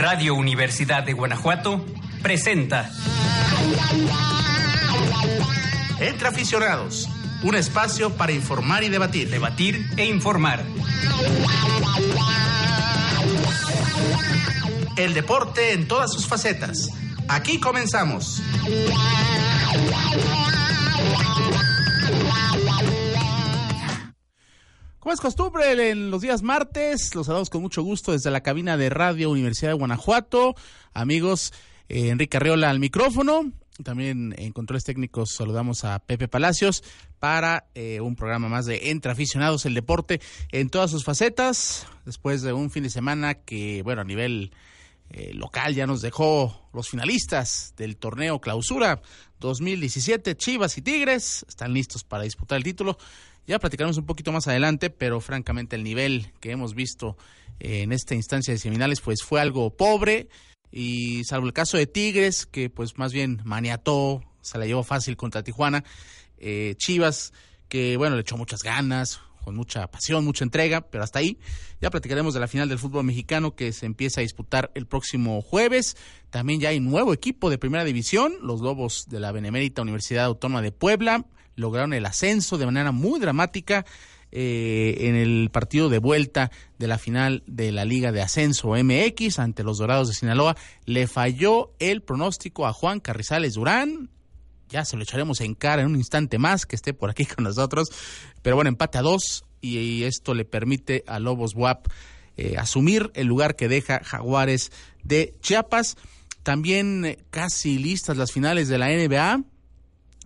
Radio Universidad de Guanajuato presenta Entre aficionados, un espacio para informar y debatir. Debatir e informar. El deporte en todas sus facetas. Aquí comenzamos. Como es costumbre, en los días martes, los saludamos con mucho gusto desde la cabina de Radio Universidad de Guanajuato. Amigos, eh, Enrique Arriola al micrófono. También en controles técnicos saludamos a Pepe Palacios para eh, un programa más de Entre Aficionados, el deporte en todas sus facetas. Después de un fin de semana que, bueno, a nivel eh, local ya nos dejó los finalistas del torneo Clausura 2017. Chivas y Tigres están listos para disputar el título. Ya platicaremos un poquito más adelante, pero francamente el nivel que hemos visto eh, en esta instancia de seminales pues fue algo pobre y salvo el caso de Tigres que pues más bien maniató, se la llevó fácil contra Tijuana, eh, Chivas que bueno le echó muchas ganas, con mucha pasión, mucha entrega, pero hasta ahí. Ya platicaremos de la final del fútbol mexicano que se empieza a disputar el próximo jueves. También ya hay nuevo equipo de primera división, los Lobos de la Benemérita Universidad Autónoma de Puebla lograron el ascenso de manera muy dramática eh, en el partido de vuelta de la final de la Liga de Ascenso MX ante los Dorados de Sinaloa. Le falló el pronóstico a Juan Carrizales Durán. Ya se lo echaremos en cara en un instante más que esté por aquí con nosotros. Pero bueno, empate a dos y, esto le permite a Lobos WAP eh, asumir el lugar que deja Jaguares de Chiapas. También eh, casi listas las finales de la NBA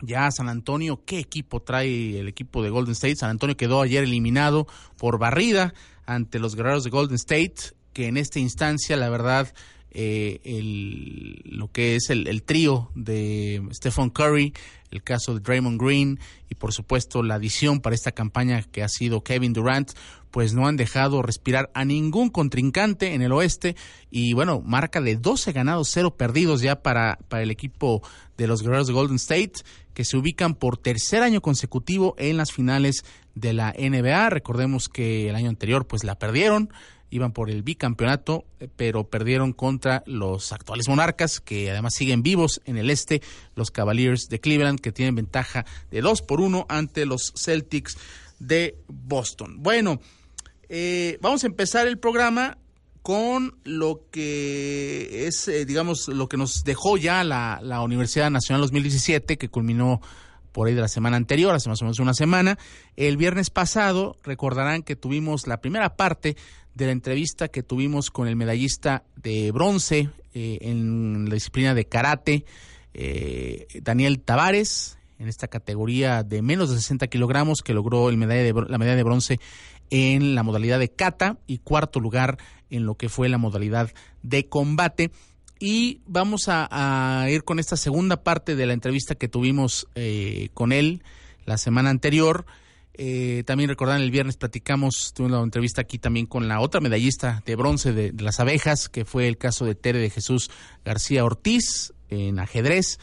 ya San Antonio, ¿qué equipo trae el equipo de Golden State? San Antonio quedó ayer eliminado por barrida ante los guerreros de Golden State, que en esta instancia, la verdad, eh, el, lo que es el, trío de Stephen Curry, el caso de Draymond Green y por supuesto la adición para esta campaña que ha sido Kevin Durant, pues no han dejado respirar a ningún contrincante en el oeste y bueno, marca de 12 ganados, 0 perdidos ya para, para el equipo de los guerreros de Golden State que se ubican por tercer año consecutivo en las finales de la NBA. Recordemos que el año anterior pues la perdieron, iban por el bicampeonato, eh, pero perdieron contra los actuales monarcas, que además siguen vivos en el este, los Cavaliers de Cleveland, que tienen ventaja de 2 por 1 ante los Celtics de Boston. Bueno, eh, vamos a empezar el programa con lo que es, eh, digamos, lo que nos dejó ya la, Universidad Nacional 2017, que culminó por ahí de la semana anterior, hace más o menos una semana. El viernes pasado, recordarán que tuvimos la primera parte de la entrevista que tuvimos con el medallista de bronce eh, en la disciplina de karate, eh, Daniel Tavares, en esta categoría de menos de 60 kilogramos, que logró el medalla de, la medalla de bronce en la modalidad de kata y cuarto lugar en lo que fue la modalidad de combate. Y vamos a, ir con esta segunda parte de la entrevista que tuvimos eh, con él la semana anterior. Eh, también recordan, el viernes platicamos, tuvimos una entrevista aquí también con la otra medallista de bronce de, las abejas, que fue el caso de Tere de Jesús García Ortiz en ajedrez.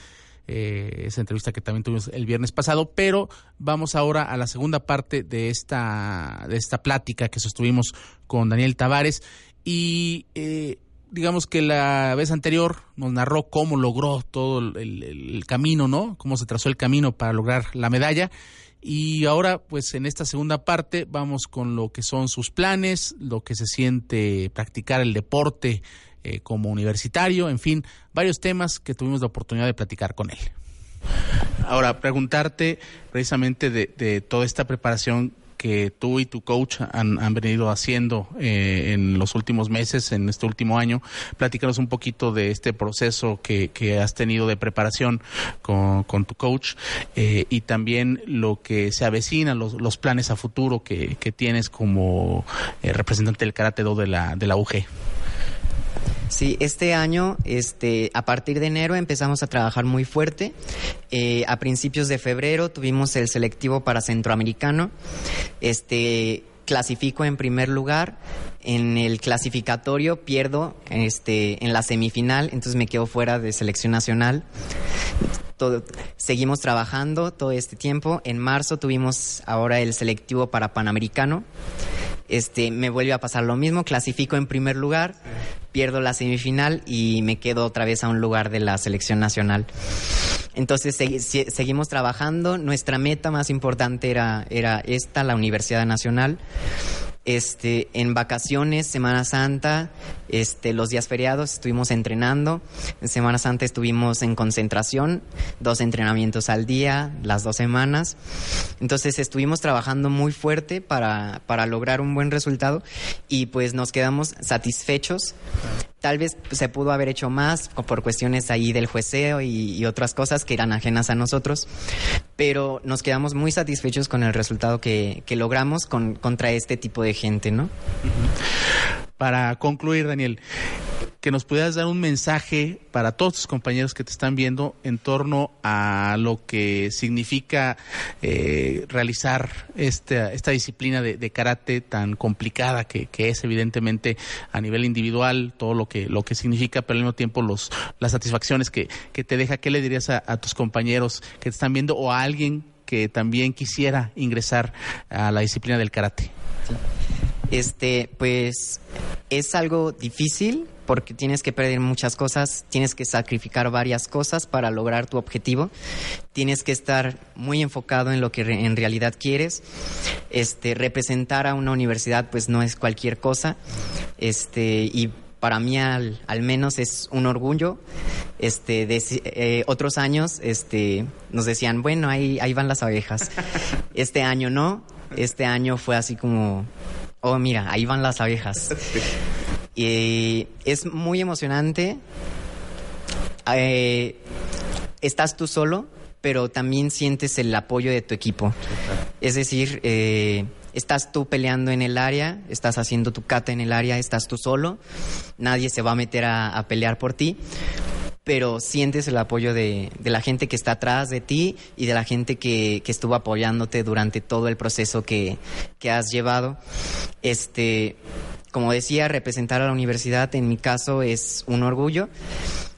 Eh, esa entrevista que también tuvimos el viernes pasado, pero vamos ahora a la segunda parte de esta, de esta plática que sostuvimos con Daniel Tavares y eh, digamos que la vez anterior nos narró cómo logró todo el, camino, ¿no? Cómo se trazó el camino para lograr la medalla. Y ahora, pues en esta segunda parte, vamos con lo que son sus planes, lo que se siente practicar el deporte eh, como universitario, en fin, varios temas que tuvimos la oportunidad de platicar con él. Ahora, preguntarte precisamente de, de toda esta preparación que tú y tu coach han, venido haciendo eh, en los últimos meses, en este último año. Platícanos un poquito de este proceso que, has tenido de preparación con, tu coach eh, y también lo que se avecina, los, los planes a futuro que, tienes como eh, representante del Karate Do de la, de la UG. Sí, este año, este, a partir de enero empezamos a trabajar muy fuerte. Eh, a principios de febrero tuvimos el selectivo para centroamericano. Este, clasifico en primer lugar. En el clasificatorio pierdo este, en la semifinal, entonces me quedo fuera de selección nacional. Todo, seguimos trabajando todo este tiempo. En marzo tuvimos ahora el selectivo para Panamericano. Este, me vuelve a pasar lo mismo, clasifico en primer lugar, pierdo la semifinal y me quedo otra vez a un lugar de la selección nacional. Entonces seguimos trabajando, nuestra meta más importante era, era esta, la Universidad Nacional este, en vacaciones, Semana Santa, este, los días feriados estuvimos entrenando. En Semana Santa estuvimos en concentración, dos entrenamientos al día, las dos semanas. Entonces estuvimos trabajando muy fuerte para, para lograr un buen resultado y pues nos quedamos satisfechos. Tal vez se pudo haber hecho más por cuestiones ahí del jueceo y, otras cosas que eran ajenas a nosotros, pero nos quedamos muy satisfechos con el resultado que, que logramos con, contra este tipo de gente, ¿no? Para concluir, Daniel, que nos pudieras dar un mensaje para todos tus compañeros que te están viendo en torno a lo que significa eh, realizar esta, esta disciplina de, karate tan complicada que, es evidentemente a nivel individual todo lo que lo que significa, pero al mismo tiempo los las satisfacciones que, que te deja. ¿Qué le dirías a, tus compañeros que te están viendo o a alguien que también quisiera ingresar a la disciplina del karate? Este, pues es algo difícil porque tienes que perder muchas cosas, tienes que sacrificar varias cosas para lograr tu objetivo, tienes que estar muy enfocado en lo que en realidad quieres. Este, representar a una universidad pues no es cualquier cosa. Este, y para mí al, menos es un orgullo. Este, eh, otros años este, nos decían, bueno, ahí, ahí van las abejas. Este año no, este año fue así como oh, mira, ahí van las abejas. y es muy emocionante. Eh, estás tú solo, pero también sientes el apoyo de tu equipo. Es decir, eh, estás tú peleando en el área, estás haciendo tu cata en el área, estás tú solo, nadie se va a meter a pelear por ti, pero sientes el apoyo de, la gente que está atrás de ti y de la gente que, estuvo apoyándote durante todo el proceso que, has llevado. Este, como decía, representar a la universidad en mi caso es un orgullo.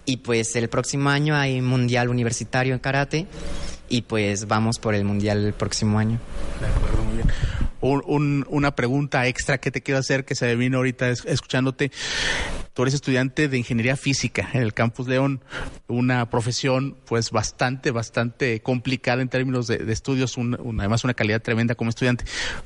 Y pues el próximo año hay Mundial Universitario en Karate y pues vamos por el Mundial el próximo año. De un, una pregunta extra que te quiero hacer que se me vino ahorita escuchándote. Tú eres estudiante de ingeniería física en el Campus León, una profesión pues bastante, bastante complicada en términos de, estudios, además una calidad tremenda como estudiante.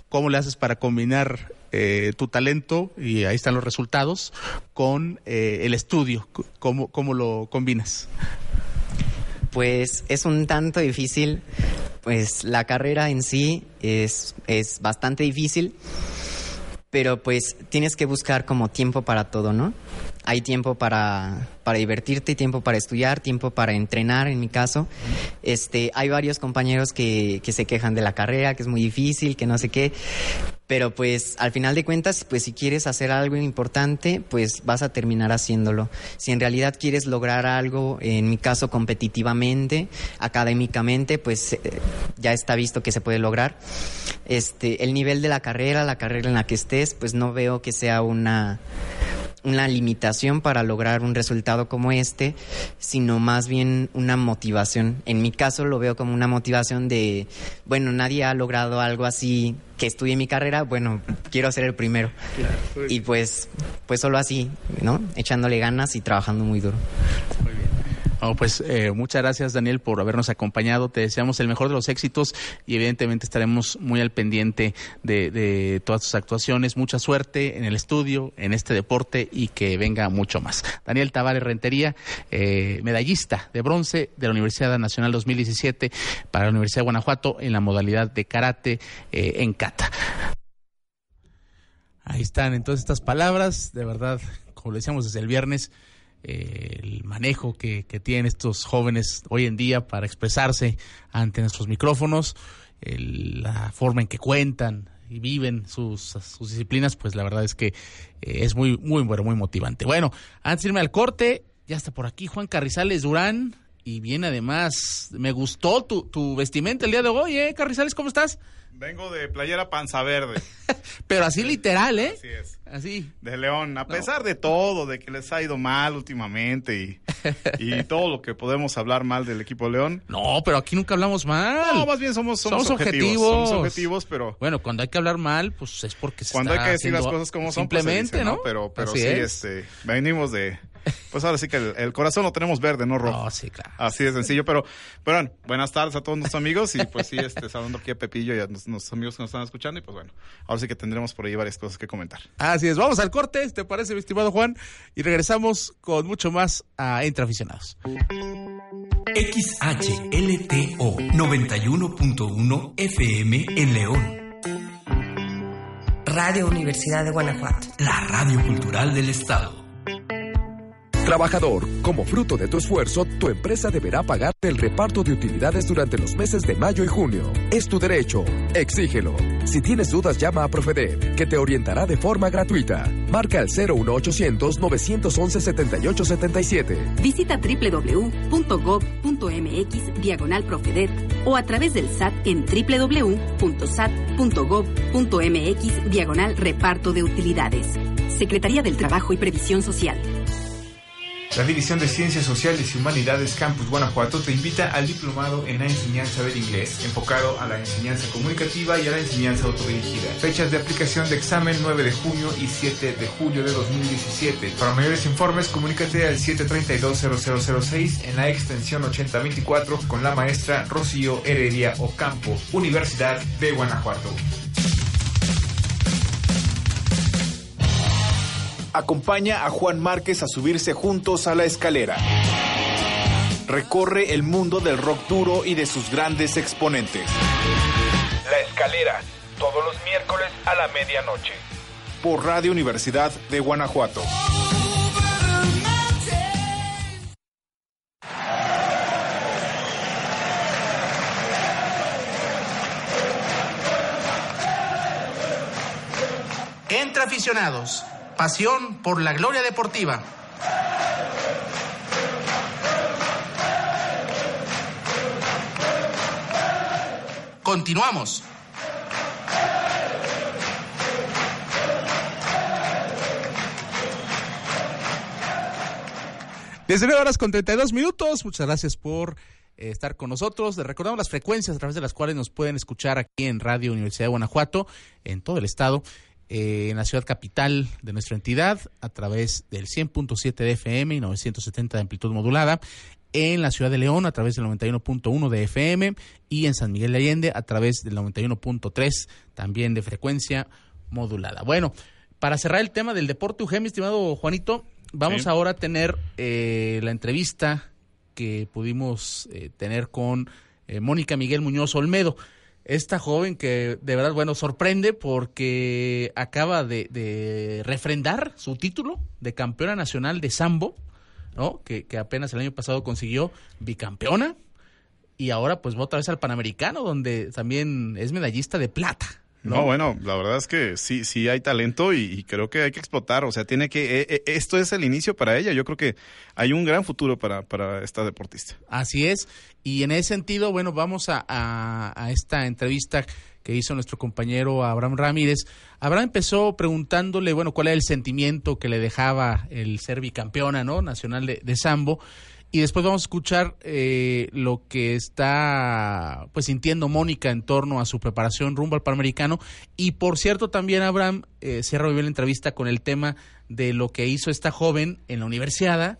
¿Cómo le haces para combinar eh, tu talento, y ahí están los resultados, con eh, el estudio? ¿Cómo, ¿Cómo lo combinas? Pues es un tanto difícil, pues la carrera en sí es, es bastante difícil, pero pues tienes que buscar como tiempo para todo, ¿no? Hay tiempo para, para divertirte, tiempo para estudiar, tiempo para entrenar, en mi caso. Este, hay varios compañeros que, que se quejan de la carrera, que es muy difícil, que no sé qué. Pero pues al final de cuentas, pues si quieres hacer algo importante, pues vas a terminar haciéndolo. Si en realidad quieres lograr algo, en mi caso competitivamente, académicamente, pues eh, ya está visto que se puede lograr. Este, el nivel de la carrera, la carrera en la que estés, pues no veo que sea una una limitación para lograr un resultado como este, sino más bien una motivación. En mi caso lo veo como una motivación de, bueno, nadie ha logrado algo así que estudie mi carrera, bueno, quiero ser el primero. Y pues, pues solo así, ¿no? Echándole ganas y trabajando muy duro. Oh, pues eh, muchas gracias Daniel por habernos acompañado. Te deseamos el mejor de los éxitos y evidentemente estaremos muy al pendiente de, todas tus actuaciones. Mucha suerte en el estudio, en este deporte y que venga mucho más. Daniel Tavares Rentería, eh, medallista de bronce de la Universidad Nacional 2017 para la Universidad de Guanajuato en la modalidad de karate eh, en kata. Ahí están entonces estas palabras, de verdad, como le decíamos desde el viernes el manejo que, tienen estos jóvenes hoy en día para expresarse ante nuestros micrófonos, la forma en que cuentan y viven sus, disciplinas, pues la verdad es que eh, es muy, muy bueno, muy motivante. Bueno, antes de irme al corte, ya está por aquí Juan Carrizales Durán y bien además, me gustó tu, tu vestimenta el día de hoy, ¿eh? Carrizales, ¿cómo estás? Vengo de Playera Panza Verde. Pero así literal, ¿eh? Así es. Así. De León. A pesar de todo, de que les ha ido mal últimamente y, y todo lo que podemos hablar mal del equipo León. No, pero aquí nunca hablamos mal. No, más bien somos, somos, Somos objetivos, objetivos. Somos objetivos, pero Bueno, cuando hay que hablar mal, pues es porque se cuando hay que decir las cosas como son, pues Simplemente, dice, ¿no? Pero, pero Así sí, es. este, venimos de... Pues ahora sí que el, el corazón lo tenemos verde, no rojo. No, sí, claro. Así de sencillo, pero, pero bueno, buenas tardes a todos nuestros amigos y pues sí, este, saludando aquí a Pepillo y a nuestros, nuestros amigos que nos están escuchando y pues bueno, ahora sí que tendremos por ahí varias cosas que comentar. Así es, vamos al corte, ¿te parece, mi estimado Juan? Y regresamos con mucho más a Entre Aficionados. XHLTO 91.1 FM en León. Radio Universidad de Guanajuato. La radio cultural del estado. Trabajador, como fruto de tu esfuerzo, tu empresa deberá pagarte el reparto de utilidades durante los meses de mayo y junio. Es tu derecho. Exígelo. Si tienes dudas, llama a Profedet, que te orientará de forma gratuita. Marca al 01800 911 7877. Visita www.gov.mx diagonal Profedet o a través del SAT en www.sat.gov.mx diagonal reparto de utilidades. Secretaría del Trabajo y Previsión Social. La División de Ciencias Sociales y Humanidades Campus Guanajuato te invita al diplomado en la enseñanza del inglés, enfocado a la enseñanza comunicativa y a la enseñanza autodirigida. Fechas de aplicación de examen 9 de junio y 7 de julio de 2017. Para mayores informes, comunícate al 732-0006 en la extensión 8024 con la maestra Rocío Heredia Ocampo, Universidad de Guanajuato. Acompaña a Juan Márquez a subirse juntos a la escalera. Recorre el mundo del rock duro y de sus grandes exponentes. La escalera, todos los miércoles a la medianoche. Por Radio Universidad de Guanajuato. Entre Aficionados, pasión por la gloria deportiva. Continuamos. Desde 9 horas con 32 minutos. Muchas gracias por eh, estar con nosotros. Les recordamos las frecuencias a través de las cuales nos pueden escuchar aquí en Radio Universidad de Guanajuato, en todo el estado, eh, en la ciudad capital de nuestra entidad, a través del 100.7 de FM y 970 de amplitud modulada. En la ciudad de León a través del 91.1 de FM y en San Miguel de Allende a través del 91.3 también de frecuencia modulada. Bueno, para cerrar el tema del deporte, UG, mi estimado Juanito, vamos Sí. ahora a tener eh, la entrevista que pudimos eh, tener con eh, Mónica Miguel Muñoz Olmedo. Esta joven que de verdad, bueno, sorprende porque acaba de, refrendar su título de campeona nacional de sambo, ¿no? Que, que apenas el año pasado consiguió bicampeona y ahora pues va otra vez al Panamericano donde también es medallista de plata. No, bueno, la verdad es que sí, sí hay talento y, y creo que hay que explotar. O sea, tiene que. eh, eh, esto es el inicio para ella. Yo creo que hay un gran futuro para, para esta deportista. Así es. Y en ese sentido, bueno, vamos a, a- a esta entrevista que hizo nuestro compañero Abraham Ramírez. Abraham empezó preguntándole, bueno, cuál era el sentimiento que le dejaba el ser bicampeona, ¿no? Nacional de, de Sambo. Y después vamos a escuchar eh, lo que está pues sintiendo Mónica en torno a su preparación rumbo al Panamericano. Y por cierto, también Abraham eh, cierra muy bien la entrevista con el tema de lo que hizo esta joven en la universidad,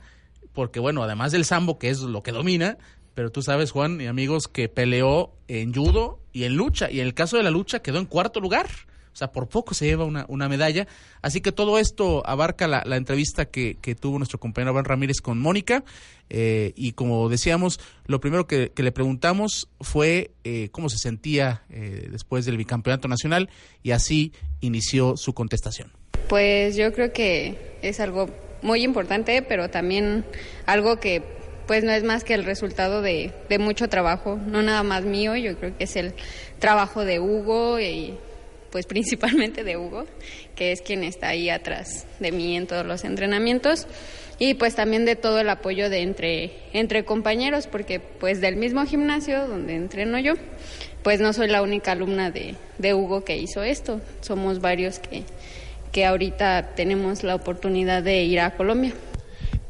porque bueno, además del sambo, que es lo que domina, pero tú sabes, Juan y amigos, que peleó en judo y en lucha, y en el caso de la lucha quedó en cuarto lugar. O sea, por poco se lleva una, una medalla. Así que todo esto abarca la, la entrevista que, que tuvo nuestro compañero Abraham Ramírez con Mónica. Eh, y como decíamos, lo primero que, que le preguntamos fue eh, cómo se sentía eh, después del bicampeonato nacional y así inició su contestación. Pues yo creo que es algo muy importante, pero también algo que pues no es más que el resultado de, de mucho trabajo, no nada más mío, yo creo que es el trabajo de Hugo y pues principalmente de Hugo, que es quien está ahí atrás de mí en todos los entrenamientos. y pues también de todo el apoyo de entre, entre compañeros, porque pues del mismo gimnasio donde entreno yo, pues no soy la única alumna de, de Hugo que hizo esto, somos varios que, que ahorita tenemos la oportunidad de ir a Colombia.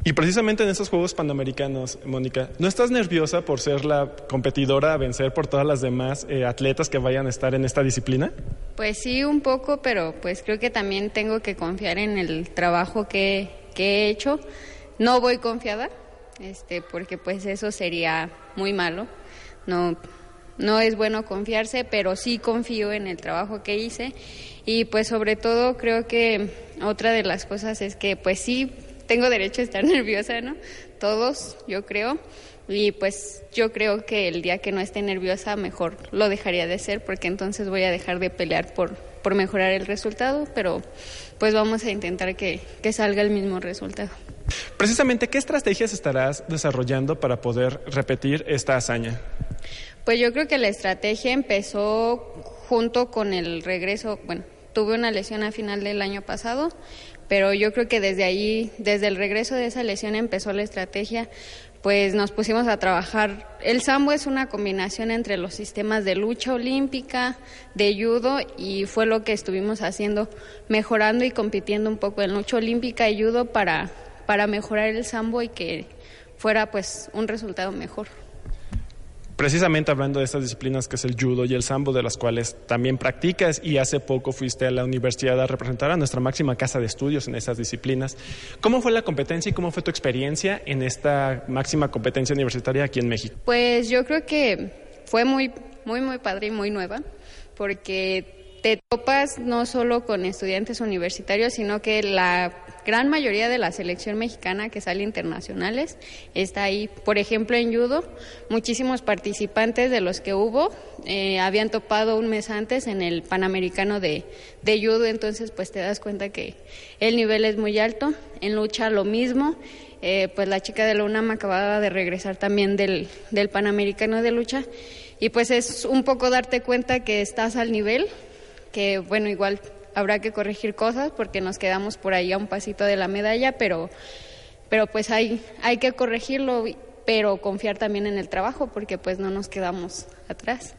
Y precisamente en esos Juegos Panamericanos, Mónica, ¿no estás nerviosa por ser la competidora a vencer por todas las demás eh, atletas que vayan a estar en esta disciplina? Pues sí, un poco, pero pues creo que también tengo que confiar en el trabajo que, que he hecho. No voy confiada, este, porque pues eso sería muy malo. No, no es bueno confiarse, pero sí confío en el trabajo que hice y pues sobre todo creo que otra de las cosas es que pues sí tengo derecho a estar nerviosa, ¿no? Todos, yo creo. Y pues yo creo que el día que no esté nerviosa mejor lo dejaría de ser porque entonces voy a dejar de pelear por, por mejorar el resultado, pero pues vamos a intentar que, que salga el mismo resultado. Precisamente, ¿qué estrategias estarás desarrollando para poder repetir esta hazaña? Pues yo creo que la estrategia empezó junto con el regreso, bueno, tuve una lesión a final del año pasado, pero yo creo que desde ahí, desde el regreso de esa lesión empezó la estrategia, pues nos pusimos a trabajar. El sambo es una combinación entre los sistemas de lucha olímpica, de judo y fue lo que estuvimos haciendo, mejorando y compitiendo un poco en lucha olímpica y judo para para mejorar el sambo y que fuera pues un resultado mejor. Precisamente hablando de estas disciplinas que es el judo y el sambo, de las cuales también practicas y hace poco fuiste a la universidad a representar a nuestra máxima casa de estudios en esas disciplinas. ¿Cómo fue la competencia y cómo fue tu experiencia en esta máxima competencia universitaria aquí en México? Pues yo creo que fue muy, muy, muy padre y muy nueva, porque te topas no solo con estudiantes universitarios, sino que la gran mayoría de la selección mexicana que sale internacionales está ahí. Por ejemplo, en judo, muchísimos participantes de los que hubo eh, habían topado un mes antes en el Panamericano de, de judo, entonces pues te das cuenta que el nivel es muy alto. En lucha lo mismo. Eh, pues la chica de la UNAM acababa de regresar también del, del Panamericano de lucha y pues es un poco darte cuenta que estás al nivel que bueno, igual habrá que corregir cosas porque nos quedamos por ahí a un pasito de la medalla, pero, pero pues hay, hay que corregirlo, pero confiar también en el trabajo porque pues no nos quedamos atrás.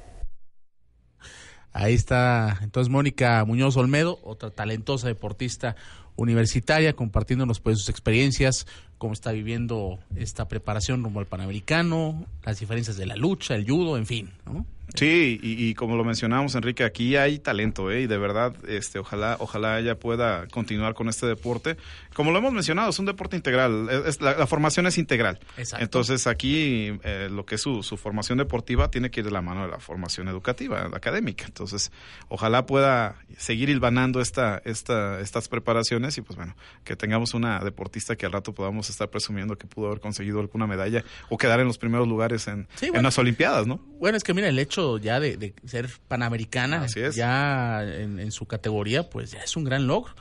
Ahí está entonces Mónica Muñoz Olmedo, otra talentosa deportista universitaria, compartiéndonos pues sus experiencias, cómo está viviendo esta preparación rumbo al Panamericano, las diferencias de la lucha, el judo, en fin, ¿no? Sí, y, como lo mencionamos, Enrique, aquí hay talento, ¿eh? Y de verdad, este, ojalá, ojalá ella pueda continuar con este deporte. Como lo hemos mencionado, es un deporte integral. Es, la, formación es integral. Exacto. Entonces, aquí eh, lo que es su, su, formación deportiva tiene que ir de la mano de la formación educativa, académica. Entonces, ojalá pueda seguir hilvanando esta, esta, estas preparaciones y, pues bueno, que tengamos una deportista que al rato podamos estar presumiendo que pudo haber conseguido alguna medalla o quedar en los primeros lugares en, en las Olimpiadas, ¿no? Bueno, es que mira, el hecho ya de, ser panamericana, ya en, su categoría, pues ya es un gran logro.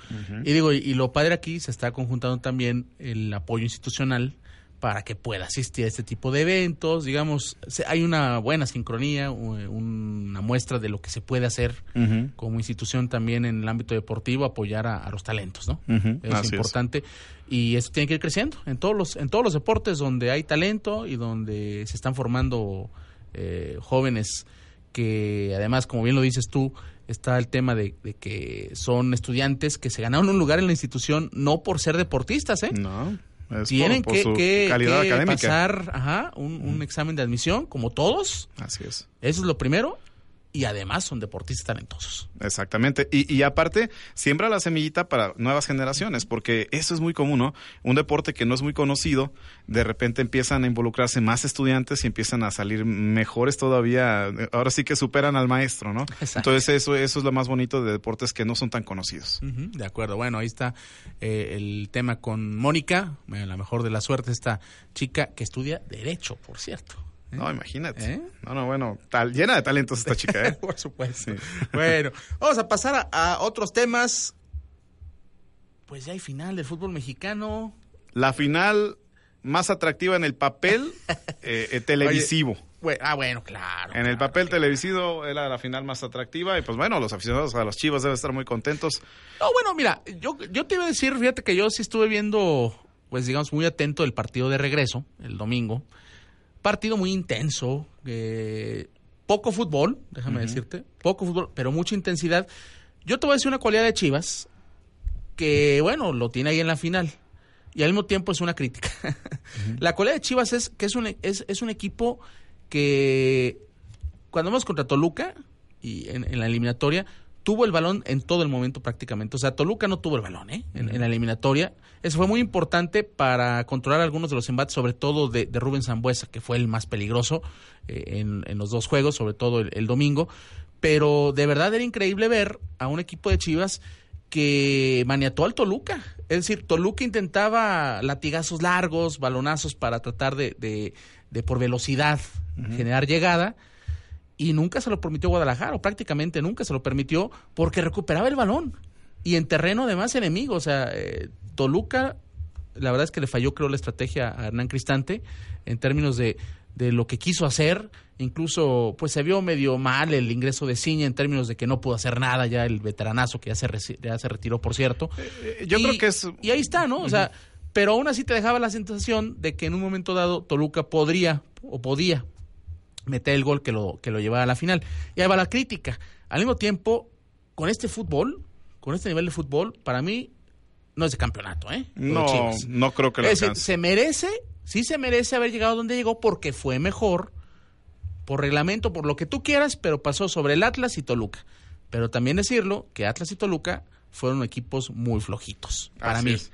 Y digo, y, lo padre aquí se está conjuntando también el apoyo institucional para que pueda asistir a este tipo de eventos, digamos, hay una buena sincronía, una muestra de lo que se puede hacer como institución también en el ámbito deportivo, apoyar a, los talentos, ¿no? Es importante y eso tiene que ir creciendo en todos los en todos los deportes donde hay talento y donde se están formando eh, jóvenes que además, como bien lo dices tú, está el tema de, que son estudiantes que se ganaron un lugar en la institución no por ser deportistas, ¿eh? No. Tienen que, pasar un, un, examen de admisión, como todos. Así es. Eso es lo primero y además son deportistas talentosos. Exactamente. Y, y, aparte, siembra la semillita para nuevas generaciones, porque eso es muy común, ¿no? Un deporte que no es muy conocido, de repente empiezan a involucrarse más estudiantes y empiezan a salir mejores todavía. Ahora sí que superan al maestro, ¿no? Entonces, eso, eso es lo más bonito de deportes que no son tan conocidos. de acuerdo. Bueno, ahí está eh, el tema con Mónica, la mejor de la suerte, esta chica que estudia Derecho, por cierto. No, imagínate. ¿Eh? No, no, bueno, tal, llena de talentos esta chica, ¿eh? Por supuesto. Bueno, vamos a pasar a, otros temas. Pues ya hay final del fútbol mexicano. La final más atractiva en el papel eh, eh, televisivo. ah, bueno, claro. En el papel televisivo era la final más atractiva y pues bueno, los aficionados a los Chivas deben estar muy contentos. No, bueno, mira, yo, yo te iba a decir, fíjate que yo sí estuve viendo pues digamos, muy atento del partido de regreso, el domingo. Partido muy intenso, eh, poco fútbol, déjame decirte, poco fútbol, pero mucha intensidad. Yo te voy a decir una cualidad de Chivas, que bueno, lo tiene ahí en la final, y al mismo tiempo es una crítica. La cualidad de Chivas es que es un, es, es un equipo que cuando vamos contra Toluca, y en, en la eliminatoria, tuvo el balón en todo el momento prácticamente. O sea, Toluca no tuvo el balón ¿eh? en, la eliminatoria. Eso fue muy importante para controlar algunos de los embates, sobre todo de, de Rubén Zambuesa, que fue el más peligroso eh, en, en, los dos juegos, sobre todo el, el, domingo. Pero de verdad era increíble ver a un equipo de Chivas que maniató al Toluca. Es decir, Toluca intentaba latigazos largos, balonazos para tratar de, de, de por velocidad uh -huh. generar llegada y nunca se lo permitió Guadalajara, o prácticamente nunca se lo permitió, porque recuperaba el balón. Y en terreno además enemigo, o sea, eh, Toluca, la verdad es que le falló creo la estrategia a Hernán Cristante en términos de, de lo que quiso hacer, incluso pues se vio medio mal el ingreso de Ciña en términos de que no pudo hacer nada ya el veteranazo que ya se, ya se retiró, por cierto. Eh, yo y, creo que es... Y ahí está, ¿no? O sea, pero aún así te dejaba la sensación de que en un momento dado Toluca podría o podía meter el gol que lo, que lo llevaba a la final. Y ahí va la crítica. Al mismo tiempo, con este fútbol, con este nivel de fútbol, para mí no es de campeonato, ¿eh? No, no creo que lo es decir, se merece, sí se merece haber llegado donde llegó porque fue mejor, por reglamento, por lo que tú quieras, pero pasó sobre el Atlas y Toluca. Pero también decirlo que Atlas y Toluca fueron equipos muy flojitos, para Así mí. Es.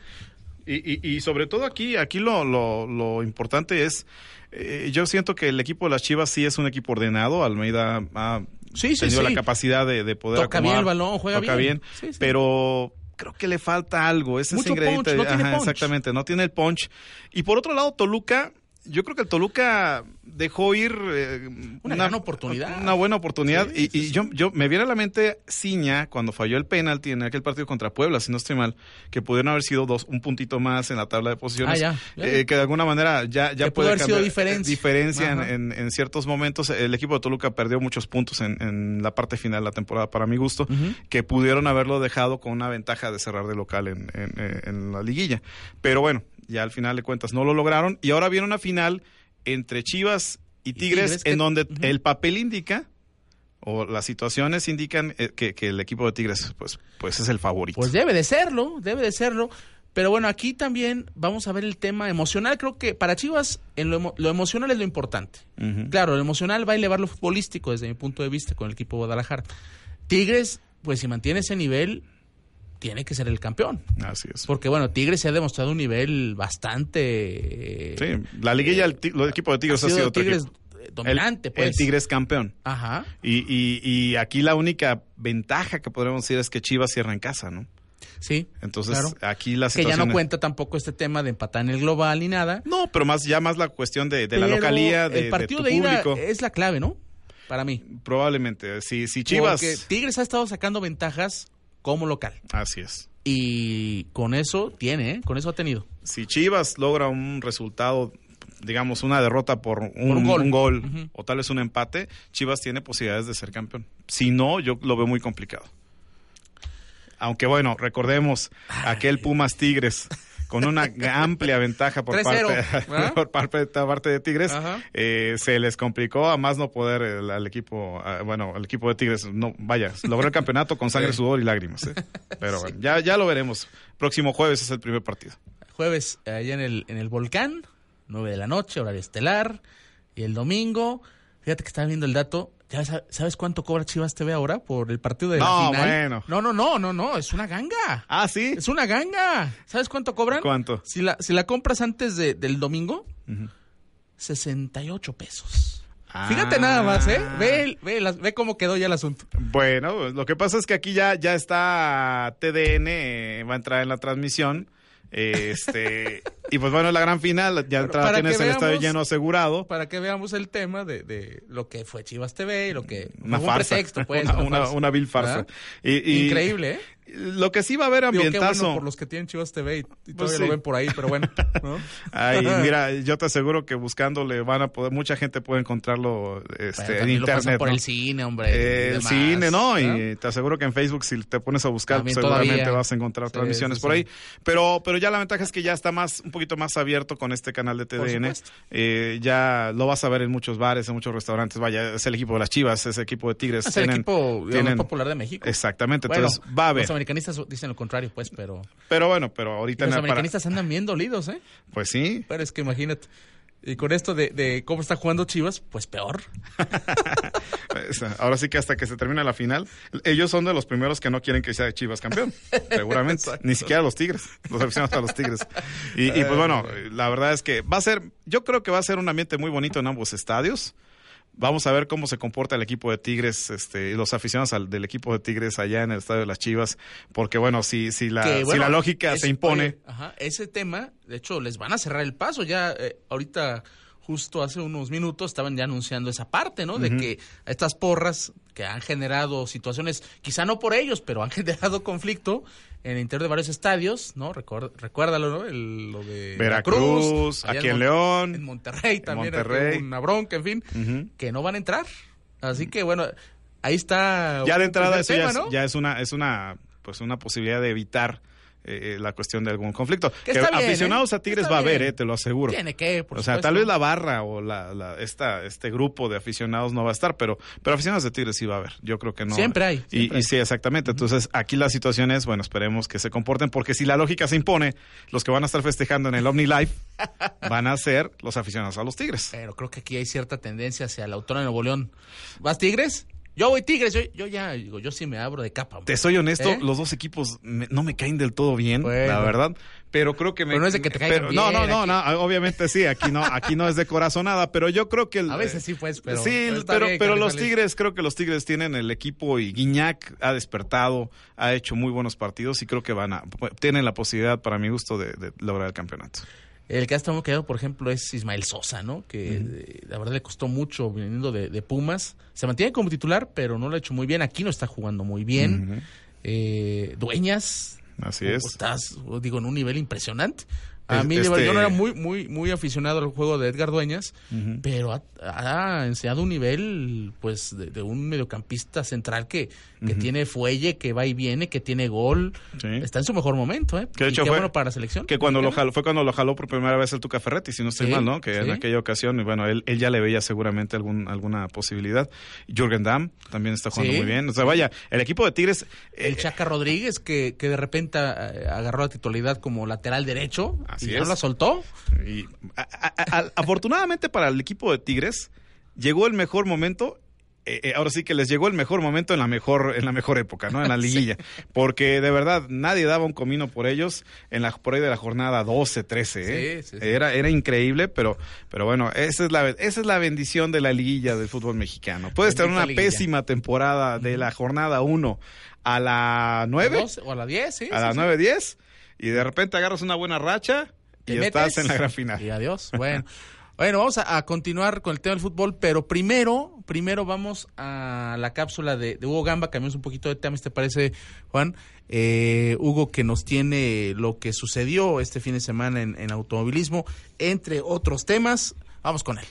Y, y, y, sobre todo aquí, aquí lo, lo, lo importante es, eh, yo siento que el equipo de las Chivas sí es un equipo ordenado. Almeida ha sí, sí, tenido sí. la capacidad de, de poder Toca acomodar, bien el balón, juega toca bien, bien. pero creo que le falta algo. Ese Mucho ingrediente, punch, no tiene ajá, punch. exactamente, no tiene el punch. Y por otro lado, Toluca, yo creo que el Toluca dejó ir eh, una, una, gran oportunidad. Una buena oportunidad. Sí, y, y sí. yo, yo me viene a la mente Ciña cuando falló el penalti en aquel partido contra Puebla, si no estoy mal, que pudieron haber sido dos, un puntito más en la tabla de posiciones. Ah, ya, ya. Eh, que de alguna manera ya, ya puede haber cambiar, sido diferencia, diferencia en, en, en, ciertos momentos. El equipo de Toluca perdió muchos puntos en, en la parte final de la temporada, para mi gusto, uh -huh. que pudieron haberlo dejado con una ventaja de cerrar de local en, en la liguilla. Pero bueno, ya al final de cuentas no lo lograron. Y ahora viene una final entre Chivas y Tigres, y Tigres en que, donde uh -huh. el papel indica o las situaciones indican eh, que, que, el equipo de Tigres pues, pues es el favorito. Pues debe de serlo, debe de serlo. Pero bueno, aquí también vamos a ver el tema emocional. Creo que para Chivas en lo, emo lo emocional es lo importante. Uh -huh. Claro, lo emocional va a elevar lo futbolístico desde mi punto de vista con el equipo de Guadalajara. Tigres, pues si mantiene ese nivel, tiene que ser el campeón. Así es. Porque bueno, Tigres se ha demostrado un nivel bastante. Sí, la liguilla, el, el equipo de Tigres ha sido, ha sido Tigres dominante, el, pues. El Tigres campeón. Ajá. Y, y, y, aquí la única ventaja que podríamos decir es que Chivas cierra en casa, ¿no? Sí. Entonces, claro. aquí la situación. Que ya no cuenta tampoco este tema de empatar en el global ni nada. No, pero más ya más la cuestión de, de la localía, de, el partido de, de, ida público. es la clave, ¿no? Para mí. Probablemente. Si, si Chivas. Porque Tigres ha estado sacando ventajas como local. Así es. Y con eso tiene, ¿eh? con eso ha tenido. Si Chivas logra un resultado, digamos, una derrota por un, por un gol, un gol uh -huh. o tal vez un empate, Chivas tiene posibilidades de ser campeón. Si no, yo lo veo muy complicado. Aunque bueno, recordemos Ay. aquel Pumas Tigres con una amplia ventaja por parte, por parte, parte, de Tigres, eh, se les complicó a más no poder el, al equipo, a, bueno, el equipo de Tigres, no, vaya, logró el campeonato con sangre, sudor y lágrimas. ¿eh? Pero bueno, ya, ya lo veremos. Próximo jueves es el primer partido. Jueves, allá en el, en el Volcán, 9 de la noche, horario estelar, y el domingo, fíjate que estaba viendo el dato, ¿Ya sabes cuánto cobra Chivas TV ahora por el partido de no, la final? Bueno. No, no, no, no, no, es una ganga. Ah, sí. Es una ganga. ¿Sabes cuánto cobran? ¿Cuánto? Si la, si la compras antes de, del domingo, uh -huh. 68 pesos. Ah. Fíjate nada más, ¿eh? Ve, ve, ve, cómo quedó ya el asunto. Bueno, lo que pasa es que aquí ya, ya está TDN, eh, va a entrar en la transmisión. Este, y pues bueno, la gran final, ya entrada tienes el estadio lleno asegurado. Para que veamos el tema de, de lo que fue Chivas TV y lo que una farsa, un pretexto, pues. Una, una, una vil farsa. Y, y, Increíble, ¿eh? Lo que sí va a haber Digo, qué ambientazo. bueno por los que tienen Chivas TV y, y Pues todavía sí. lo ven por ahí, pero bueno. ¿no? Ay, mira, yo te aseguro que buscándole van a poder, mucha gente puede encontrarlo este, en también lo pasan internet. por ¿no? el cine, hombre. y Eh, el demás, cine, ¿no? Y te aseguro que en Facebook, si te pones a buscar, seguramente todavía. vas a encontrar Sí, transmisiones sí, por sí. ahí. Pero, pero ya la ventaja es que ya está más, un poquito más abierto con este canal de TDN. Eh, ya lo vas a ver en muchos bares, en muchos restaurantes. Vaya, es el equipo de las Chivas, es el equipo de Tigres. Es el Tienen- equipo tienen- más popular de México. Exactamente, Bueno, entonces va a haber. Los americanistas dicen lo contrario, pues, pero. Pero bueno, pero ahorita los para- americanistas andan bien dolidos, ¿eh? Pues sí. Pero es que imagínate. Y con esto de, de cómo está jugando Chivas, pues peor. Ahora sí que hasta que se termine la final, ellos son de los primeros que no quieren que sea Chivas campeón, seguramente. Ni siquiera los Tigres, los aficionados a los Tigres. Y, y, pues bueno, la verdad es que va a ser, yo creo que va a ser un ambiente muy bonito en ambos estadios. Vamos a ver cómo se comporta el equipo de Tigres, este, los aficionados al- del equipo de Tigres allá en el estadio de las Chivas, porque bueno, si, si, la, Que, si la lógica es- se impone, oye, ajá, ese tema, de hecho, les van a cerrar el paso. Ya eh, ahorita, justo hace unos minutos, estaban ya anunciando esa parte, ¿no? De que estas porras que han generado situaciones, quizá no por ellos, pero han generado conflicto en el interior de varios estadios, ¿no? Recuer- recuérdalo, ¿no? El- lo de Veracruz, aquí en Mon- León, En Monterrey también, Monterrey. aquí una bronca, en fin, que no van a entrar. Así que, bueno, ahí está. ya de entrada eso tema, ya, es, ¿no? ya es una, es una, pues una posibilidad de evitar eh, la cuestión de algún conflicto. Que Que está bien, aficionados ¿eh? a Tigres va a haber, eh, te lo aseguro. Tiene que, por o sea, supuesto. tal vez la barra o la, la- esta, este grupo de aficionados no va a estar, pero, pero aficionados de Tigres sí va a haber. Yo creo que no. Siempre hay, Y, siempre y hay. sí, exactamente. Entonces, aquí la situación es, bueno, esperemos que se comporten, porque si la lógica se impone, los que van a estar festejando en el Omni Live van a ser los aficionados a los Tigres. Pero creo que aquí hay cierta tendencia hacia la autora de Nuevo León. ¿Vas Tigres? Yo voy Tigres, yo, yo ya, digo, yo sí me abro de capa. Te soy honesto, ¿Eh? los dos equipos me- no me caen del todo bien, Bueno. la verdad. Pero creo que me. Pero no es de que te caigan pero- No, bien, no, no, aquí. no, obviamente sí, aquí no, aquí no es de corazonada, pero yo creo que. el- A veces sí, pues, pero- Sí, pero está pero, bien, pero los. Tigres, creo que los Tigres tienen el equipo y Guiñac ha despertado, ha hecho muy buenos partidos y creo que van a. Tienen la posibilidad, para mi gusto, de, de lograr el campeonato. El que ha estado quedado, por ejemplo, es Ismael Sosa, ¿no? Que eh, la verdad le costó mucho viniendo de, de Pumas. Se mantiene como titular, pero no lo ha hecho muy bien. Aquí no está jugando muy bien. Eh, Dueñas. Así es. Estás, digo, en un nivel impresionante. A mí, de este- yo no era muy, muy, muy aficionado al juego de Edgar Dueñas, pero ha, ha enseñado un nivel, pues, de, de un mediocampista central que, que tiene fuelle, que va y viene, que tiene gol. Sí. Está en su mejor momento, ¿eh? Que de Y hecho qué fue- bueno para la selección. Que cuando lo jaló, fue cuando lo jaló por primera vez el Tuca Ferretti, si no estoy Sí, mal, ¿no? Que en aquella ocasión, y bueno, él, él ya le veía seguramente algún, alguna posibilidad. Jürgen Damm también está jugando muy bien. O sea, vaya, el equipo de Tigres, El Chaca Rodríguez, que, que de repente eh, agarró la titularidad como lateral derecho Así y es. no la soltó. y, a- a- a- afortunadamente para el equipo de Tigres, llegó el mejor momento. eh, eh, ahora sí que les llegó el mejor momento en la mejor en la mejor época, ¿no? En la liguilla, porque de verdad nadie daba un comino por ellos en la por ahí de la jornada 12, 13, ¿eh? Sí, sí, sí. Era era increíble, pero pero bueno, esa es la esa es la bendición de la liguilla del fútbol mexicano. Puedes tener una liguilla. pésima temporada de la jornada 1 a la ¿A 9, 12 o a la 10, sí. a la sí. 9 10 y de repente agarras una buena racha y estás en la gran final. Y adiós. Bueno. Bueno, vamos a, a continuar con el tema del fútbol, pero primero, primero vamos a la cápsula de, de Hugo Gamba, cambiamos un poquito de tema, ¿te parece, Juan? Eh, Hugo, que nos tiene lo que sucedió este fin de semana en, en automovilismo, entre otros temas. Vamos con él.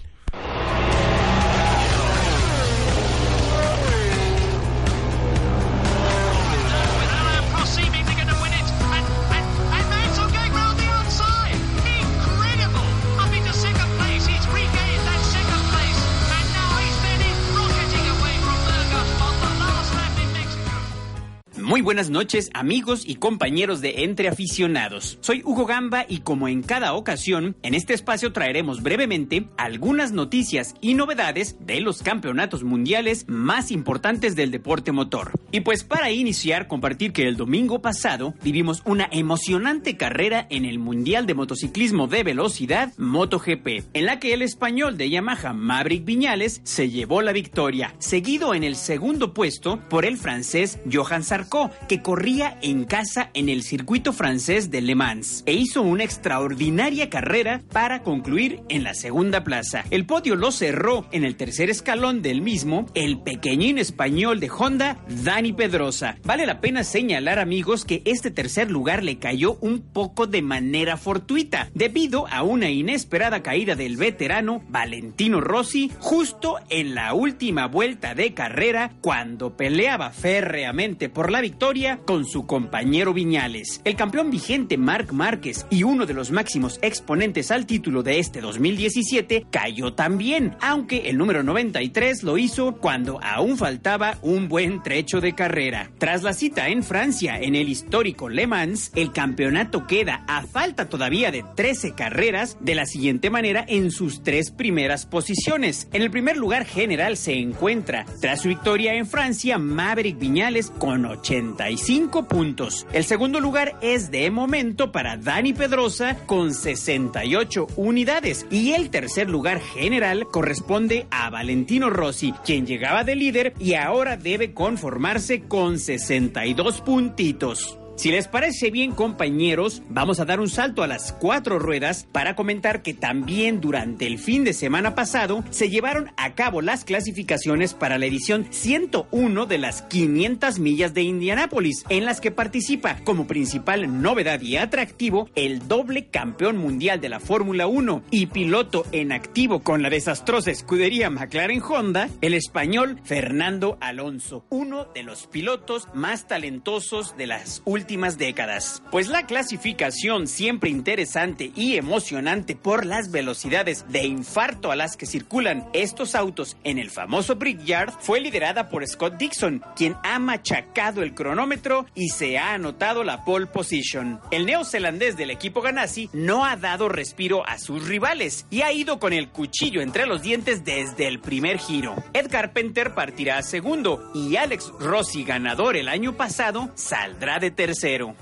Buenas noches amigos y compañeros de Entre Aficionados. Soy Hugo Gamba y como en cada ocasión, en este espacio traeremos brevemente algunas noticias y novedades de los campeonatos mundiales más importantes del deporte motor. Y pues para iniciar, compartir que el domingo pasado vivimos una emocionante carrera en el Mundial de Motociclismo de Velocidad MotoGP, en la que el español de Yamaha Maverick Viñales se llevó la victoria, seguido en el segundo puesto por el francés Johan Sarko que corría en casa en el circuito francés de Le Mans e hizo una extraordinaria carrera para concluir en la segunda plaza. El podio lo cerró en el tercer escalón del mismo el pequeñín español de Honda, Dani Pedrosa. Vale la pena señalar, amigos, que este tercer lugar le cayó un poco de manera fortuita, debido a una inesperada caída del veterano Valentino Rossi justo en la última vuelta de carrera cuando peleaba férreamente por la victoria con su compañero Viñales. El campeón vigente Marc Márquez y uno de los máximos exponentes al título de este 2017 cayó también, aunque el número 93 lo hizo cuando aún faltaba un buen trecho de carrera. Tras la cita en Francia en el histórico Le Mans, el campeonato queda a falta todavía de 13 carreras de la siguiente manera en sus tres primeras posiciones. En el primer lugar general se encuentra, tras su victoria en Francia, Maverick Viñales con 85 puntos. El segundo lugar es de momento para Dani Pedrosa con 68 unidades y el tercer lugar general corresponde a Valentino Rossi, quien llegaba de líder y ahora debe conformarse con 62 puntitos. Si les parece bien, compañeros, vamos a dar un salto a las cuatro ruedas para comentar que también durante el fin de semana pasado se llevaron a cabo las clasificaciones para la edición 101 de las 500 millas de Indianápolis, en las que participa como principal novedad y atractivo el doble campeón mundial de la Fórmula 1 y piloto en activo con la desastrosa escudería McLaren Honda, el español Fernando Alonso, uno de los pilotos más talentosos de las últimas últimas décadas. Pues la clasificación, siempre interesante y emocionante por las velocidades de infarto a las que circulan estos autos en el famoso Brickyard, fue liderada por Scott Dixon, quien ha machacado el cronómetro y se ha anotado la pole position. El neozelandés del equipo Ganassi no ha dado respiro a sus rivales y ha ido con el cuchillo entre los dientes desde el primer giro. Ed Carpenter partirá segundo y Alex Rossi, ganador el año pasado, saldrá de tercero.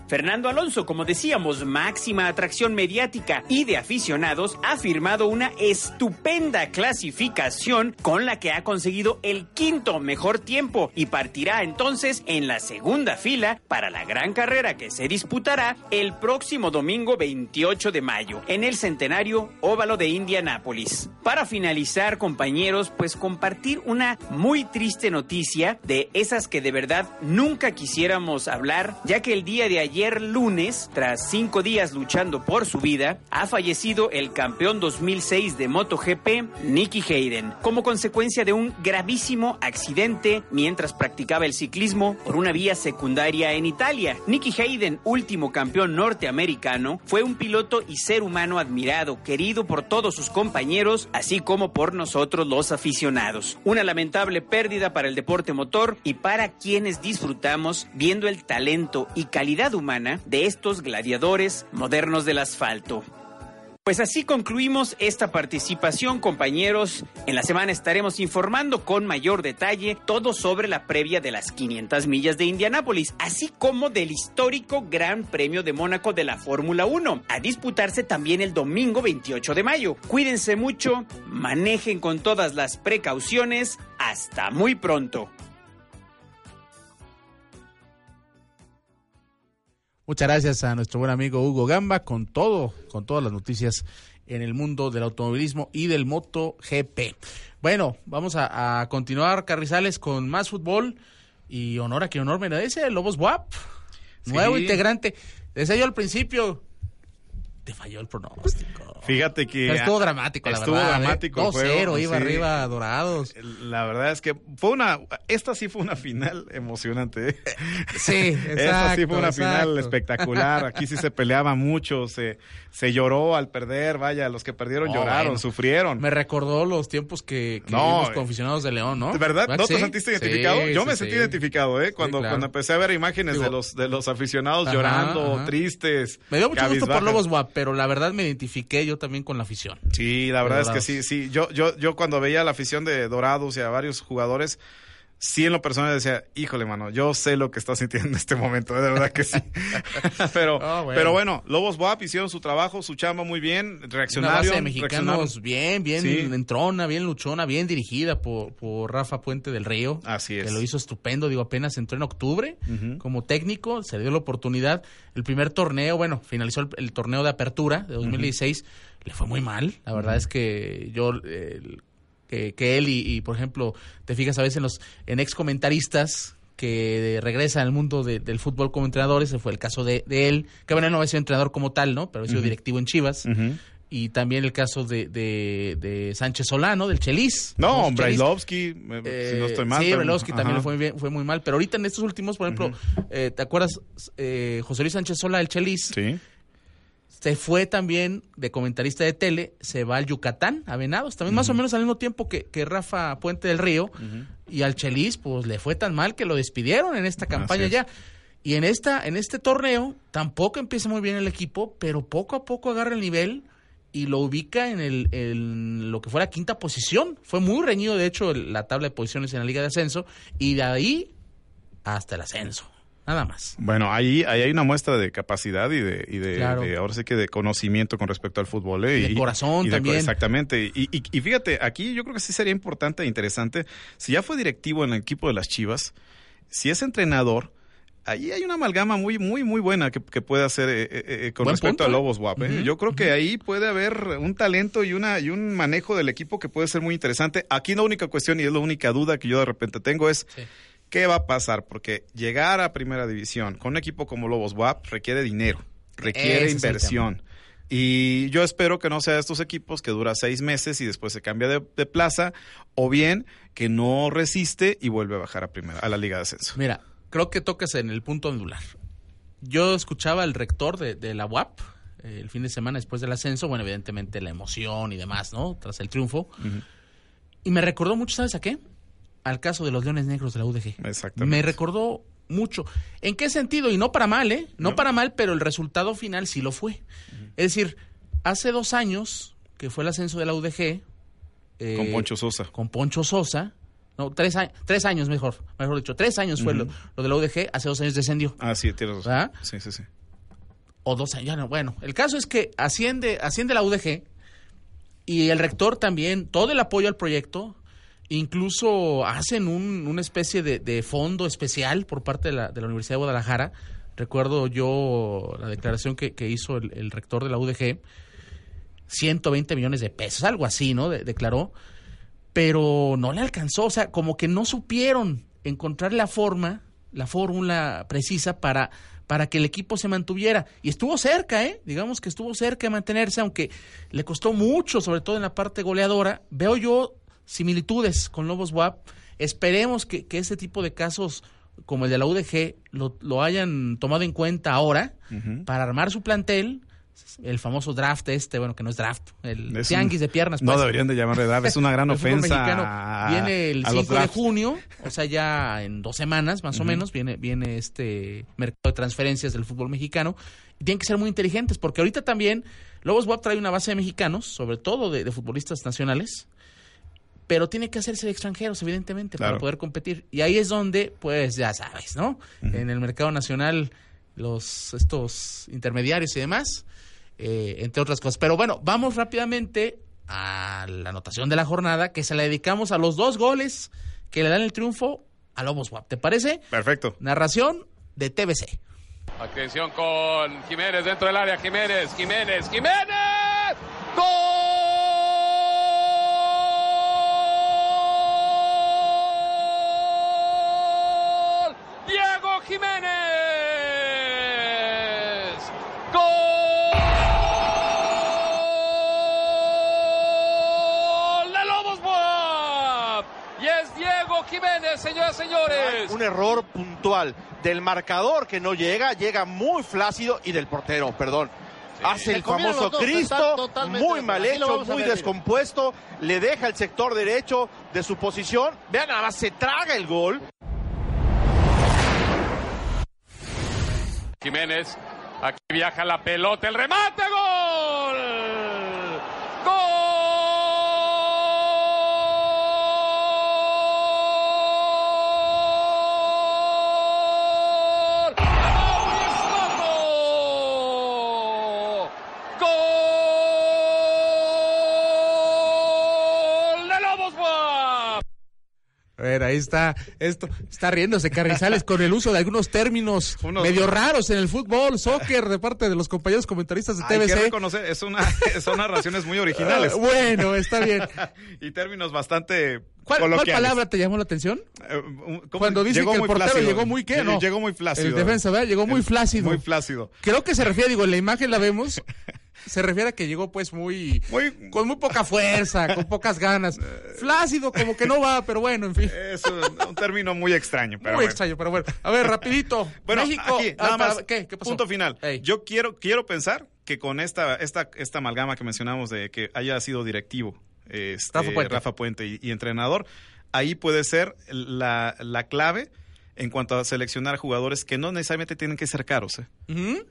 Fernando Alonso, como decíamos, máxima atracción mediática y de aficionados, ha firmado una estupenda clasificación con la que ha conseguido el quinto mejor tiempo y partirá entonces en la segunda fila para la gran carrera que se disputará el próximo domingo 28 de mayo en el centenario óvalo de Indianápolis. Para finalizar, compañeros, pues compartir una muy triste noticia de esas que de verdad nunca quisiéramos hablar, ya que el día de ayer lunes, tras cinco días luchando por su vida, ha fallecido el campeón 2006 de MotoGP, Nicky Hayden, como consecuencia de un gravísimo accidente mientras practicaba el ciclismo por una vía secundaria en Italia. Nicky Hayden, último campeón norteamericano, fue un piloto y ser humano admirado, querido por todos sus compañeros, así como por nosotros los aficionados. Una lamentable pérdida para el deporte motor y para quienes disfrutamos viendo el talento y calidad humana de estos gladiadores modernos del asfalto. Pues así concluimos esta participación, compañeros. En la semana estaremos informando con mayor detalle todo sobre la previa de las 500 millas de Indianápolis, así como del histórico Gran Premio de Mónaco de la Fórmula 1, a disputarse también el domingo 28 de mayo. Cuídense mucho, manejen con todas las precauciones. Hasta muy pronto. Muchas gracias a nuestro buen amigo Hugo Gamba con todo, con todas las noticias en el mundo del automovilismo y del MotoGP. Bueno, vamos a, a continuar, Carrizales, con más fútbol y honor a que honor merece, Lobos WAP, nuevo Sí. integrante. Decía yo al principio, te falló el pronóstico. Fíjate que Pero estuvo dramático, la estuvo verdad. ¿eh? dramático el 2-0, juego, iba sí. arriba Dorados. La verdad es que fue una, esta sí fue una final emocionante. ¿eh? Sí, Esta sí exacto, fue una final exacto. espectacular. Aquí sí se peleaba mucho, se, se lloró al perder. Vaya, los que perdieron No, lloraron, bueno. sufrieron. Me recordó los tiempos que, que No, vimos eh, con aficionados de León, ¿no? ¿De verdad? ¿No que te sí? sentiste Sí, identificado? Yo sí, me sí. sentí identificado, ¿eh? Cuando, claro. cuando empecé a ver imágenes Digo, de los de los aficionados Ajá, llorando, ajá. tristes. Me dio mucho gusto por. Lobos WAP, pero la verdad me identifiqué yo también con la afición. Sí, la verdad es que sí, sí. Yo, yo, yo cuando veía la afición de Dorados y a varios jugadores, sí en lo personal decía, híjole, mano, yo sé lo que está sintiendo en este momento, de verdad que sí. pero, Ah, bueno. pero bueno, Lobos WAP hicieron su trabajo, su chamba muy bien, Una reaccionaron. base de mexicanos reaccionaron. bien, bien Sí. entrona, bien luchona, bien dirigida por, por Rafa Puente del Río. Así es. Que lo hizo estupendo, digo, apenas entró en octubre como técnico, se dio la oportunidad. El primer torneo, bueno, finalizó el, el torneo de apertura de 2016, le fue muy mal. La verdad es que yo, eh, que, que él y, y, por ejemplo, te fijas a veces en los en ex comentaristas que regresan al mundo de- del fútbol como entrenadores, ese fue el caso de, de él, que bueno, él no había sido entrenador como tal, ¿no? Pero ha sido directivo en Chivas. Y también el caso de, de, de Sánchez Solano, del Chelis. No. Brailovsky, eh, si no estoy mal. Sí, pero- Brailovsky también le fue, bien, fue muy mal. Pero ahorita en estos últimos, por ejemplo, eh, ¿te acuerdas? Eh, José Luis Sánchez Sola, el Chelis. Sí. Se fue también de comentarista de tele, se va al Yucatán, a Venados, también más o menos al mismo tiempo que, que Rafa Puente del Río. Y al Chelis, pues le fue tan mal que lo despidieron en esta campaña es. ya. Y en esta, en este torneo, tampoco empieza muy bien el equipo, pero poco a poco agarra el nivel y lo ubica en el en lo que fue la quinta posición. Fue muy reñido, de hecho, el- la tabla de posiciones en la Liga de Ascenso, y de ahí hasta el ascenso. Nada más. Bueno, ahí, ahí hay una muestra de capacidad y de, y de, Claro. de- ahora sí que de conocimiento con respecto al fútbol. ¿eh? Y de corazón también. exactamente. Y, y- y fíjate, aquí yo creo que sí sería importante e interesante, si ya fue directivo en el equipo de las Chivas, si es entrenador, ahí hay una amalgama muy, muy, muy buena que, que puede hacer eh, eh, eh, con Buen respecto punto, a ¿eh? Lobos. ¿eh? Ujú, Yo creo que ahí puede haber un talento y, una, y un manejo del equipo que puede ser muy interesante. Aquí la única cuestión y es la única duda que yo de repente tengo es... ¿Qué va a pasar? Porque llegar a primera división con un equipo como Lobos WAP requiere dinero, requiere Ese inversión. Y yo espero que no sea de estos equipos que dura seis meses y después se cambia de, de plaza, o bien que no resiste y vuelve a bajar a primera, a la Liga de Ascenso. Mira, creo que tocas en el punto angular. Yo escuchaba al rector de, de la UAP eh, el fin de semana después del ascenso, bueno, evidentemente la emoción y demás, ¿no? Tras el triunfo. Y me recordó mucho, ¿sabes a qué? Al caso de los Leones Negros de la UDG. Exactamente. Me recordó mucho. ¿En qué sentido? Y no para mal, ¿eh? No, para mal, pero el resultado final sí lo fue. Es decir, hace dos años, que fue el ascenso de la UDG. eh, Con Poncho Sosa. Con Poncho Sosa. No, tres, años, tres años mejor, mejor dicho. Tres años fue lo, lo de la UDG, hace dos años descendió. Ah, sí, tienes razón. ¿Ah? Sí, sí, sí. O dos años, ya no, bueno. El caso es que asciende, asciende la UDG y el rector también, todo el apoyo al proyecto, incluso hacen un, una especie de, fondo especial por parte de la, de la Universidad de Guadalajara. Recuerdo yo la declaración que, que hizo el, rector de la UDG, 120 millones de pesos, algo así, ¿no? De- declaró, pero no le alcanzó, o sea, como que no supieron encontrar la forma, la fórmula precisa para, para que el equipo se mantuviera. Y estuvo cerca, ¿eh? Digamos que estuvo cerca de mantenerse, aunque le costó mucho, sobre todo en la parte goleadora. Veo yo similitudes con Lobos WAP. Esperemos que, que este tipo de casos como el de la UDG lo, lo hayan tomado en cuenta ahora para armar su plantel. El famoso draft este, bueno, que no es draft, el Es tianguis un- de piernas. No pues. deberían de llamarle draft, es una gran ofensa viene el a los 5 de junio, o sea, ya en dos semanas más o menos viene, viene este mercado de transferencias del fútbol mexicano. Y tienen que ser muy inteligentes, porque ahorita también Lobos WAP trae una base de mexicanos, sobre todo de, de futbolistas nacionales, pero tiene que hacerse de extranjeros, evidentemente, para poder competir. Y ahí es donde, pues ya sabes, ¿no? En el mercado nacional, los estos intermediarios y demás, eh, entre otras cosas. Pero bueno, vamos rápidamente a la anotación de la jornada, que se la dedicamos a los dos goles que le dan el triunfo a Lobos WAP. ¿Te parece? Perfecto. Narración de TBC. Atención con Jiménez dentro del área. Jiménez, Jiménez, Jiménez. ¡Gol! Y es Diego Jiménez, señoras y señores. Un error puntual del marcador que no llega, llega muy flácido y del portero, perdón. Hace Se el famoso dos, Cristo, muy mal hecho, muy ver, descompuesto, le deja el sector derecho de su posición. Vean nada más, se traga el gol. Jiménez, aquí viaja la pelota, el remate, gol. Ver, ahí está, esto, está riéndose Carrizales con el uso de algunos términos medio raros en el fútbol, soccer, de parte de los compañeros comentaristas de TVC. Hay que reconocer, es una, son narraciones muy originales. Ah, bueno, está bien. y términos bastante ¿Cuál, ¿Cuál, palabra te llamó la atención? Eh, Cuando dice que el portero llegó muy qué, ¿no? Llegó muy flácido. El defensa, ¿verdad? Llegó muy flácido. Muy flácido. Creo que se refiere, digo, en la imagen la vemos, se refiere a que llegó pues muy, muy con muy poca fuerza, con pocas ganas. Flácido, como que no va, pero bueno, en fin. Es un, un término muy extraño. Pero muy bueno. extraño, pero bueno. A ver, rapidito. Bueno, México, aquí, nada ah, más, ¿qué? ¿Qué pasó? punto final. Yo quiero, quiero pensar que con esta, esta, esta amalgama que mencionamos de que haya sido directivo, este, Rafa Puente. Rafa Puente y, y entrenador, ahí puede ser la, la clave en cuanto a seleccionar jugadores que no necesariamente tienen que ser caros. ¿eh?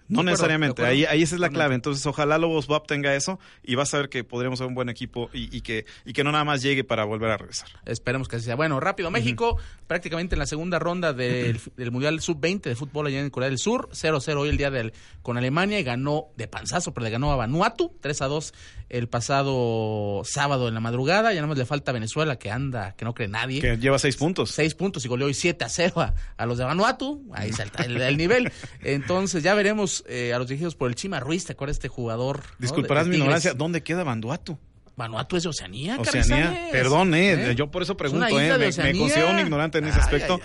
No de necesariamente, acuerdo. ahí, ahí esa es la clave. Entonces, ojalá Lobos Bob tenga eso y vas a ver que podremos ser un buen equipo y, y que, y que no nada más llegue para volver a regresar. Esperemos que así sea. Bueno, rápido, México, prácticamente en la segunda ronda del, del Mundial Sub-20 de fútbol allá en Corea del Sur, 0-0 hoy el día del, con Alemania y ganó de panzazo, pero le ganó a Vanuatu, 3-2 el pasado sábado en la madrugada. Ya nada más le falta a Venezuela, que anda, que no cree nadie. Que lleva seis puntos. Seis puntos y goleó hoy 7-0 a, a los de Vanuatu. Ahí salta el, el nivel. Entonces ya veremos eh, a los dirigidos por el Chima Ruiz, ¿te acuerdas de este jugador? no? Disculparás De- mi ignorancia, ¿dónde queda Vanduatu? Vanuatu es de Oceanía, Oceanía, perdón, eh, ¿Eh? yo por eso pregunto, eh, me, considero un ignorante en ese Ay, aspecto.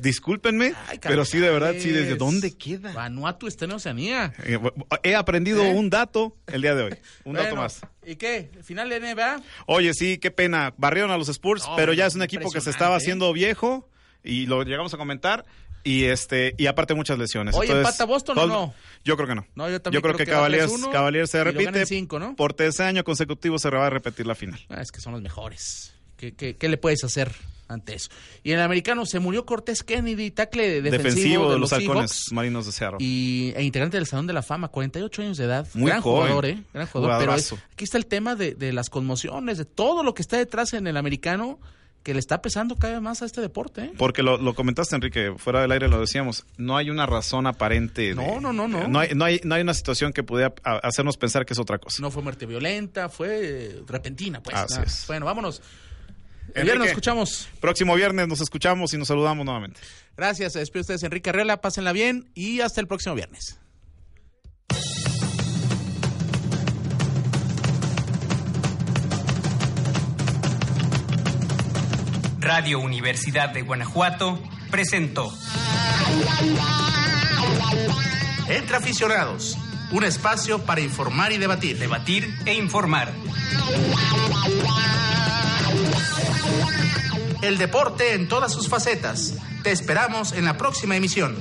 Discúlpenme, pero sí, de verdad, sí, ¿desde dónde queda? Vanuatu está en Oceanía. Eh, He aprendido un dato el día de hoy, un dato más. ¿Y qué? ¿Final de NBA? Oye, sí, qué pena, barrieron a los Spurs, No, pero ya es un equipo que se estaba haciendo viejo y lo llegamos a comentar. Y este y aparte muchas lesiones. Oye, Entonces, ¿empata Boston o no? Yo creo que no. No, yo también creo, creo que, que va Cavaliers, 3-1 Cavaliers se repite. cinco, ¿no? Por tercer año consecutivo se va a repetir la final. Ah, es que son los mejores. ¿Qué, qué, qué le puedes hacer ante eso? Y en el americano se murió Cortés Kennedy, tackle defensivo, Defensivo de, de los halcones marinos de Seattle. y, e integrante del Salón de la Fama, 48 años de edad. Muy gran joven. jugador, ¿eh? Gran jugador. Pero es- aquí está el tema de, de las conmociones, de todo lo que está detrás en el americano que le está pesando cada vez más a este deporte. ¿eh? Porque lo, lo comentaste, Enrique, fuera del aire lo decíamos, no hay una razón aparente. de- No, no, no, no. No hay, no hay, no hay una situación que pudiera hacernos pensar que es otra cosa. No fue muerte violenta, fue eh, repentina, pues. Así es. Bueno, vámonos. El viernes nos escuchamos. Próximo viernes nos escuchamos y nos saludamos nuevamente. Gracias, se despide ustedes Enrique Arreola, pásenla bien y hasta el próximo viernes. Radio Universidad de Guanajuato presentó Entre aficionados, un espacio para informar y debatir. Debatir e informar. El deporte en todas sus facetas. Te esperamos en la próxima emisión.